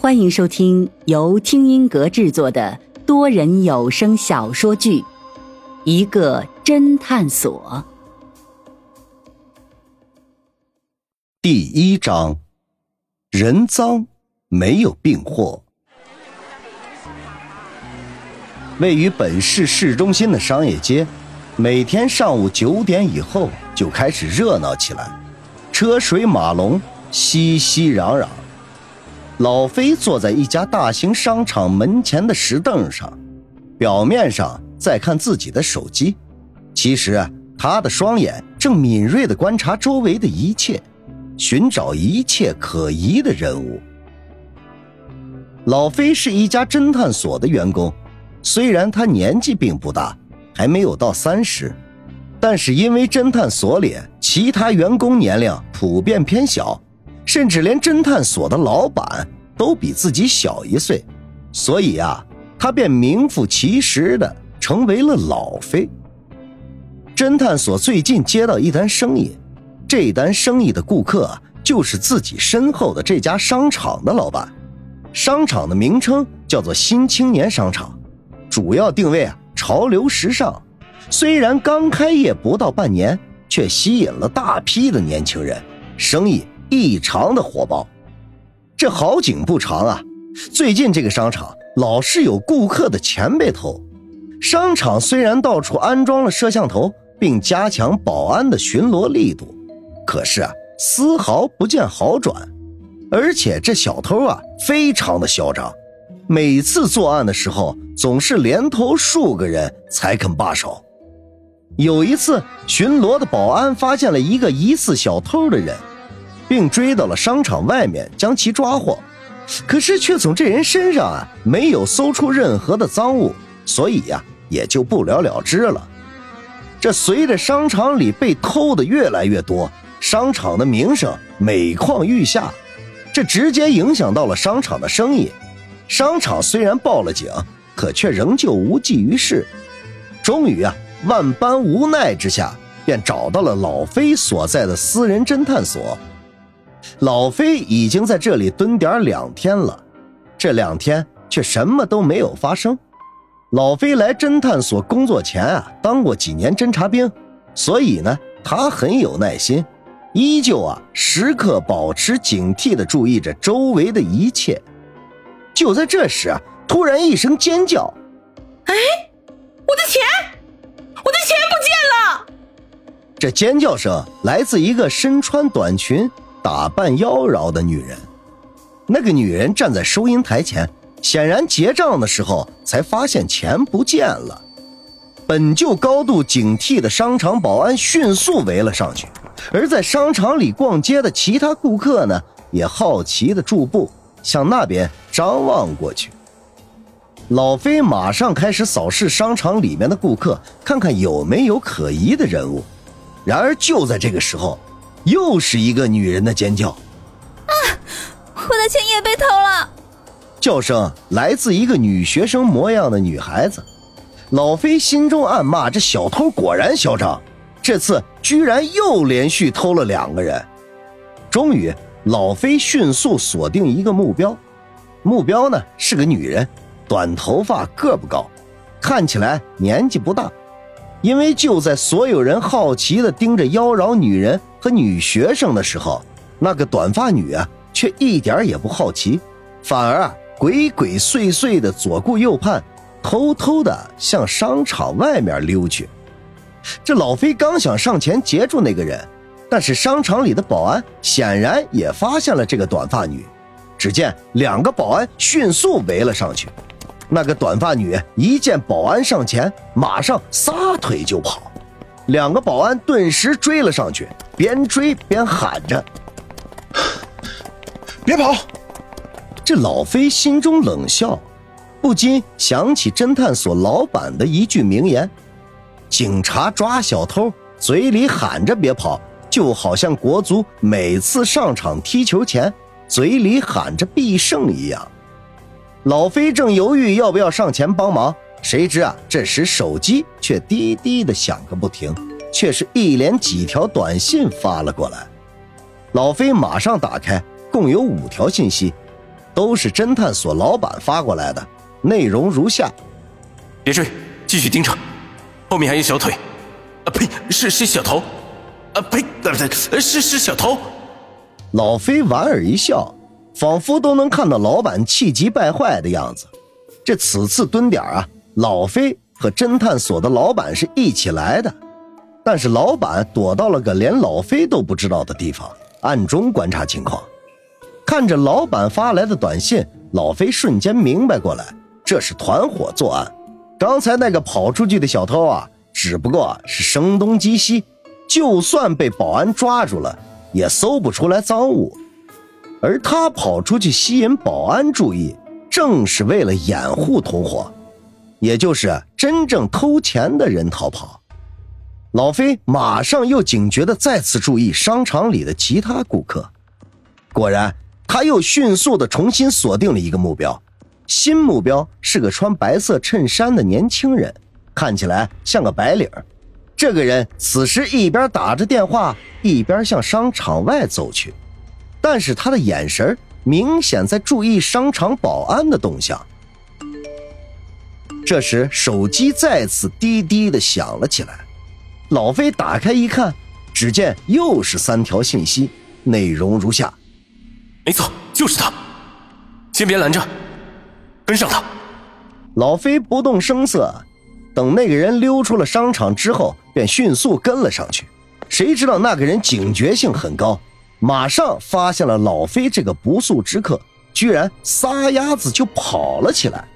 欢迎收听由听音阁制作的多人有声小说剧《一个侦探所》第一章：人赃没有病货。位于本市市中心的商业街，每天上午九点以后就开始热闹起来，车水马龙，熙熙攘攘。老飞坐在一家大型商场门前的石凳上，表面上在看自己的手机，其实他的双眼正敏锐地观察周围的一切，寻找一切可疑的人物。老飞是一家侦探所的员工，虽然他年纪并不大，还没有到三十，但是因为侦探所里其他员工年龄普遍偏小。甚至连侦探所的老板都比自己小一岁，所以啊，他便名副其实的成为了老飞。侦探所最近接到一单生意，这单生意的顾客就是自己身后的这家商场的老板。商场的名称叫做新青年商场，主要定位啊潮流时尚。虽然刚开业不到半年，却吸引了大批的年轻人，生意。异常的火爆，这好景不长啊！最近这个商场老是有顾客的钱被偷。商场虽然到处安装了摄像头，并加强保安的巡逻力度，可是啊，丝毫不见好转。而且这小偷啊，非常的嚣张，每次作案的时候总是连偷数个人才肯罢手。有一次，巡逻的保安发现了一个疑似小偷的人。并追到了商场外面，将其抓获，可是却从这人身上啊没有搜出任何的赃物，所以呀也就不了了之了。这随着商场里被偷的越来越多，商场的名声每况愈下，这直接影响到了商场的生意。商场虽然报了警，可却仍旧无济于事。终于啊，万般无奈之下，便找到了老飞所在的私人侦探所。老飞已经在这里蹲点两天了，这两天却什么都没有发生。老飞来侦探所工作前啊，当过几年侦察兵，所以呢，他很有耐心，依旧啊时刻保持警惕的注意着周围的一切。就在这时啊，突然一声尖叫：“哎，我的钱，我的钱不见了！”这尖叫声来自一个身穿短裙。打扮妖娆的女人，那个女人站在收银台前，显然结账的时候才发现钱不见了。本就高度警惕的商场保安迅速围了上去，而在商场里逛街的其他顾客呢，也好奇的驻步向那边张望过去。老飞马上开始扫视商场里面的顾客，看看有没有可疑的人物。然而就在这个时候。又是一个女人的尖叫，啊！我的钱也被偷了！叫声来自一个女学生模样的女孩子。老飞心中暗骂：这小偷果然嚣张，这次居然又连续偷了两个人。终于，老飞迅速锁定一个目标，目标呢是个女人，短头发，个不高，看起来年纪不大。因为就在所有人好奇的盯着妖娆女人和女学生的时候，那个短发女啊，却一点也不好奇，反而啊鬼鬼祟祟的左顾右盼，偷偷的向商场外面溜去。这老飞刚想上前截住那个人，但是商场里的保安显然也发现了这个短发女，只见两个保安迅速围了上去。那个短发女一见保安上前，马上撒腿就跑，两个保安顿时追了上去，边追边喊着：“别跑！”这老飞心中冷笑，不禁想起侦探所老板的一句名言：“警察抓小偷，嘴里喊着别跑，就好像国足每次上场踢球前，嘴里喊着必胜一样。”老飞正犹豫要不要上前帮忙，谁知啊，这时手机却滴滴的响个不停，却是一连几条短信发了过来。老飞马上打开，共有五条信息，都是侦探所老板发过来的，内容如下：别追，继续盯着，后面还有小腿，啊呸，是是小头，啊呸，不对，是是小头。老飞莞尔一笑，仿佛都能看到老板气急败坏的样子。这此次蹲点啊，老飞和侦探所的老板是一起来的，但是老板躲到了个连老飞都不知道的地方，暗中观察情况。看着老板发来的短信，老飞瞬间明白过来，这是团伙作案。刚才那个跑出去的小偷啊，只不过是声东击西，就算被保安抓住了。也搜不出来赃物，而他跑出去吸引保安注意，正是为了掩护同伙，也就是真正偷钱的人逃跑。老飞马上又警觉的再次注意商场里的其他顾客，果然，他又迅速的重新锁定了一个目标，新目标是个穿白色衬衫的年轻人，看起来像个白领。这个人此时一边打着电话，一边向商场外走去，但是他的眼神明显在注意商场保安的动向。这时，手机再次滴滴的响了起来。老飞打开一看，只见又是三条信息，内容如下：没错，就是他，先别拦着，跟上他。老飞不动声色。等那个人溜出了商场之后，便迅速跟了上去。谁知道那个人警觉性很高，马上发现了老飞这个不速之客，居然撒丫子就跑了起来。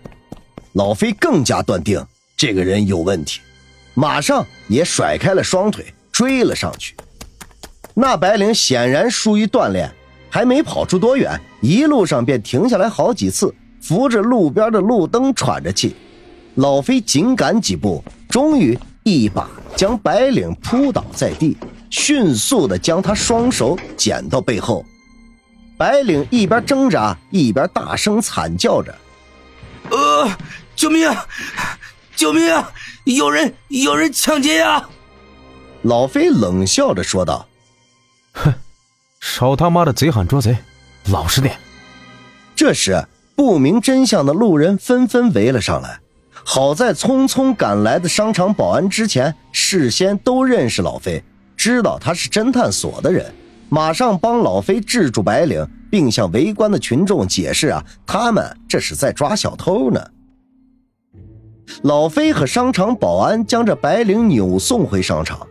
老飞更加断定这个人有问题，马上也甩开了双腿追了上去。那白领显然疏于锻炼，还没跑出多远，一路上便停下来好几次，扶着路边的路灯喘着气。老飞紧赶几步，终于一把将白领扑倒在地，迅速的将他双手剪到背后。白领一边挣扎一边大声惨叫着：“呃，救命！救命！有人有人抢劫呀！”老飞冷笑着说道：“哼，少他妈的贼喊捉贼，老实点。”这时，不明真相的路人纷纷围了上来。好在匆匆赶来的商场保安之前事先都认识老飞，知道他是侦探所的人，马上帮老飞制住白领，并向围观的群众解释啊，他们这是在抓小偷呢。老飞和商场保安将这白领扭送回商场，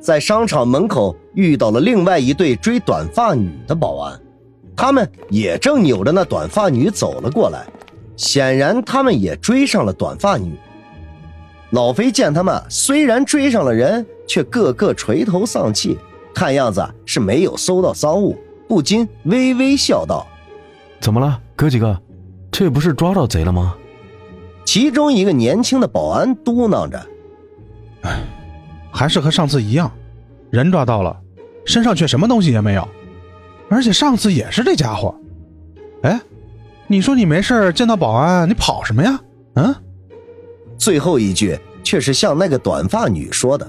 在商场门口遇到了另外一对追短发女的保安，他们也正扭着那短发女走了过来。显然，他们也追上了短发女。老飞见他们虽然追上了人，却个个垂头丧气，看样子是没有搜到赃物，不禁微微笑道：“怎么了，哥几个？这不是抓到贼了吗？”其中一个年轻的保安嘟囔着：“哎，还是和上次一样，人抓到了，身上却什么东西也没有，而且上次也是这家伙。哎。”你说你没事见到保安，你跑什么呀？嗯。最后一句却是向那个短发女说的。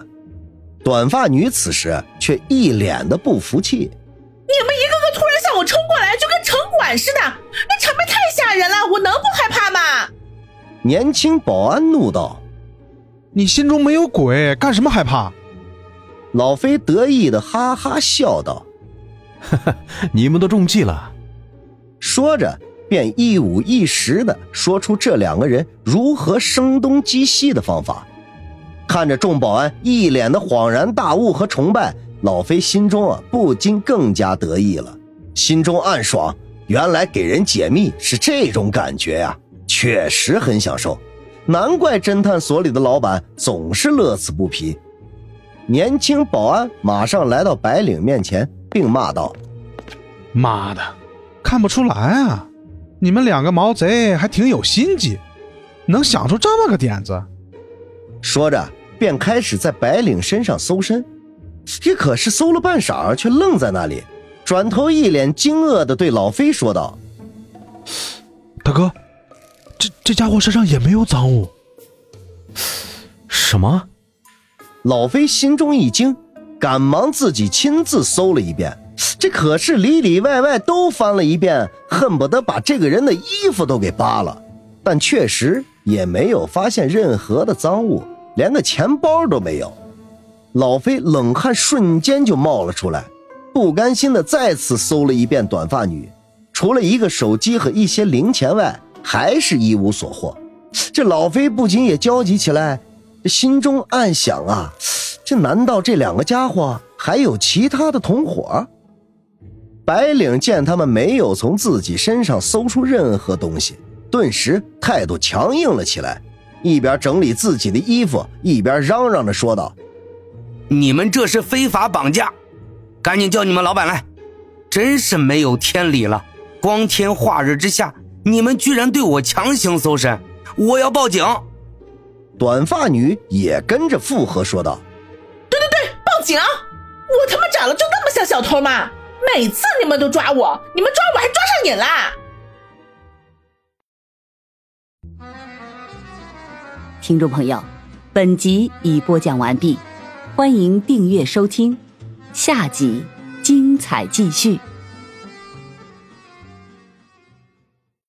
短发女此时却一脸的不服气：“你们一个个突然向我冲过来，就跟城管似的，那场面太吓人了，我能不害怕吗？”年轻保安怒道：“你心中没有鬼，干什么害怕？”老飞得意的哈哈笑道：“哈哈，你们都中计了。”说着。便一五一十的说出这两个人如何声东击西的方法，看着众保安一脸的恍然大悟和崇拜，老飞心中啊不禁更加得意了，心中暗爽，原来给人解密是这种感觉呀，确实很享受，难怪侦探所里的老板总是乐此不疲。年轻保安马上来到白领面前，并骂道：“妈的，看不出来啊！”你们两个毛贼还挺有心机，能想出这么个点子。说着，便开始在白领身上搜身。这可是搜了半晌，却愣在那里，转头一脸惊愕的对老飞说道：“大哥，这这家伙身上也没有赃物。”什么？老飞心中一惊，赶忙自己亲自搜了一遍。这可是里里外外都翻了一遍，恨不得把这个人的衣服都给扒了，但确实也没有发现任何的赃物，连个钱包都没有。老飞冷汗瞬间就冒了出来，不甘心的再次搜了一遍短发女，除了一个手机和一些零钱外，还是一无所获。这老飞不禁也焦急起来，心中暗想啊，这难道这两个家伙还有其他的同伙？白领见他们没有从自己身上搜出任何东西，顿时态度强硬了起来，一边整理自己的衣服，一边嚷嚷着说道：“你们这是非法绑架，赶紧叫你们老板来！真是没有天理了！光天化日之下，你们居然对我强行搜身，我要报警！”短发女也跟着附和说道：“对对对，报警！我他妈长得就那么像小偷吗？”每次你们都抓我，你们抓我还抓上瘾啦！听众朋友，本集已播讲完毕，欢迎订阅收听，下集精彩继续。